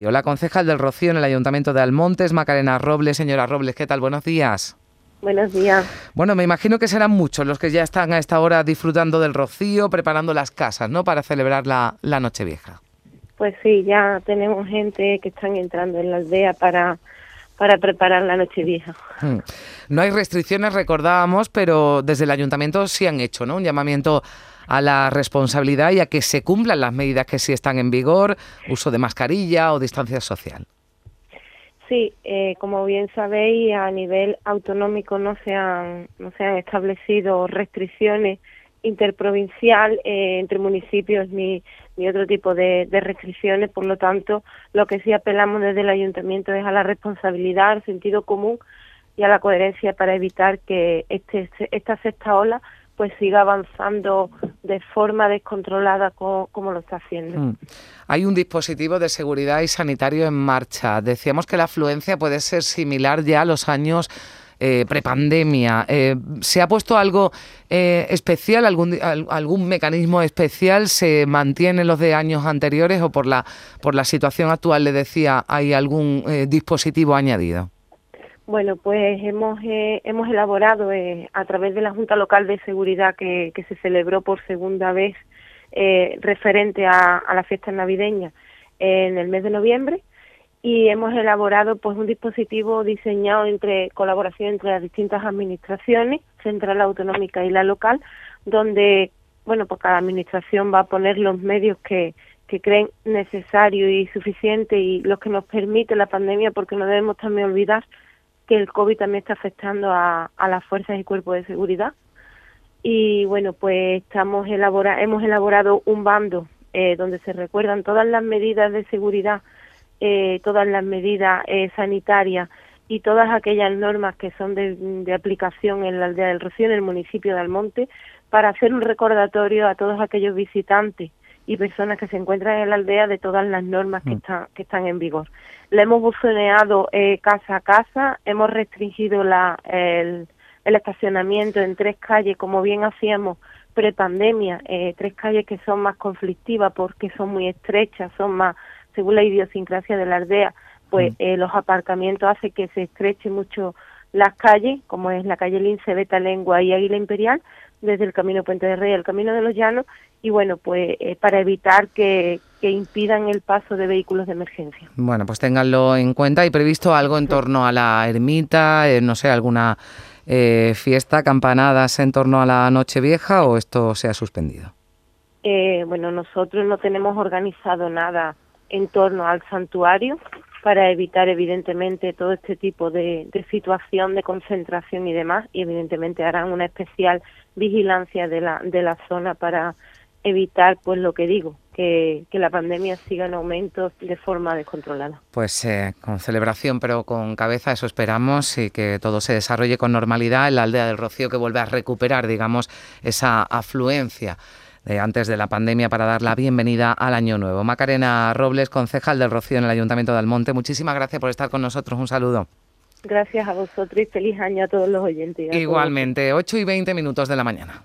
La concejal del Rocío en el Ayuntamiento de Almontes, Macarena Robles. Señora Robles, ¿qué tal? Buenos días. Buenos días. Bueno, me imagino que serán muchos los que ya están a esta hora disfrutando del rocío, preparando las casas, ¿no? Para celebrar la, la Nochevieja. Pues sí, ya tenemos gente que están entrando en la aldea para, para preparar la Nochevieja. Hmm. No hay restricciones, recordábamos, pero desde el ayuntamiento sí han hecho, ¿no? Un llamamiento a la responsabilidad y a que se cumplan las medidas que sí están en vigor, uso de mascarilla o distancia social. Sí, eh, como bien sabéis, a nivel autonómico no se han, no se han establecido restricciones interprovincial eh, entre municipios ni, ni otro tipo de, de, restricciones. Por lo tanto, lo que sí apelamos desde el ayuntamiento es a la responsabilidad, al sentido común y a la coherencia para evitar que este, esta sexta ola pues siga avanzando de forma descontrolada como, lo está haciendo. Mm. Hay un dispositivo de seguridad y sanitario en marcha. Decíamos que la afluencia puede ser similar ya a los años eh, prepandemia. Eh, ¿Se ha puesto algo eh, especial, algún, algún mecanismo especial? ¿Se mantiene los de años anteriores o por la, por la situación actual, le decía, hay algún dispositivo añadido? Bueno, pues hemos, eh, hemos elaborado eh, a través de la Junta Local de Seguridad que, que se celebró por segunda vez eh, referente a, a las fiestas navideñas en el mes de noviembre y hemos elaborado pues un dispositivo diseñado entre colaboración entre las distintas administraciones, central autonómica y la local, donde bueno pues cada administración va a poner los medios que, que creen necesario y suficiente y los que nos permite la pandemia porque no debemos también olvidar que el COVID también está afectando a, las fuerzas y cuerpos de seguridad. Y bueno, pues estamos elabora hemos elaborado un bando eh, donde se recuerdan todas las medidas de seguridad, eh, todas las medidas eh, sanitarias y todas aquellas normas que son de, de, aplicación en la aldea del Rocío, en el municipio de Almonte, para hacer un recordatorio a todos aquellos visitantes y personas que se encuentran en la aldea de todas las normas que, mm. están, que están en vigor. La hemos buzoneado eh, casa a casa, hemos restringido la, el, el, estacionamiento en tres calles, como bien hacíamos prepandemia, eh, tres calles que son más conflictivas porque son muy estrechas, son más, según la idiosincrasia de la aldea, pues mm. eh, los aparcamientos hacen que se estreche mucho las calles, como es la calle Lince, Beta Lengua y Águila Imperial, desde el Camino Puente de Rey al Camino de los Llanos, y bueno, pues eh, para evitar que, que, impidan el paso de vehículos de emergencia. Bueno, pues ténganlo en cuenta y previsto algo en torno a la ermita, eh, no sé, alguna eh, fiesta, campanadas en torno a la Nochevieja o esto se ha suspendido. Eh, bueno, nosotros no tenemos organizado nada en torno al santuario para evitar evidentemente todo este tipo de, situación de concentración y demás y evidentemente harán una especial vigilancia de la, de la zona para evitar, pues lo que digo, que, que, la pandemia siga en aumento de forma descontrolada. Pues eh, con celebración, pero con cabeza, eso esperamos y que todo se desarrolle con normalidad en la aldea del Rocío, que vuelve a recuperar, digamos, esa afluencia de antes de la pandemia para dar la bienvenida al año nuevo. Macarena Robles, concejal del Rocío en el Ayuntamiento de Almonte, muchísimas gracias por estar con nosotros. Un saludo. Gracias a vosotros y feliz año a todos los oyentes. Igualmente, 8 y 20 minutos de la mañana.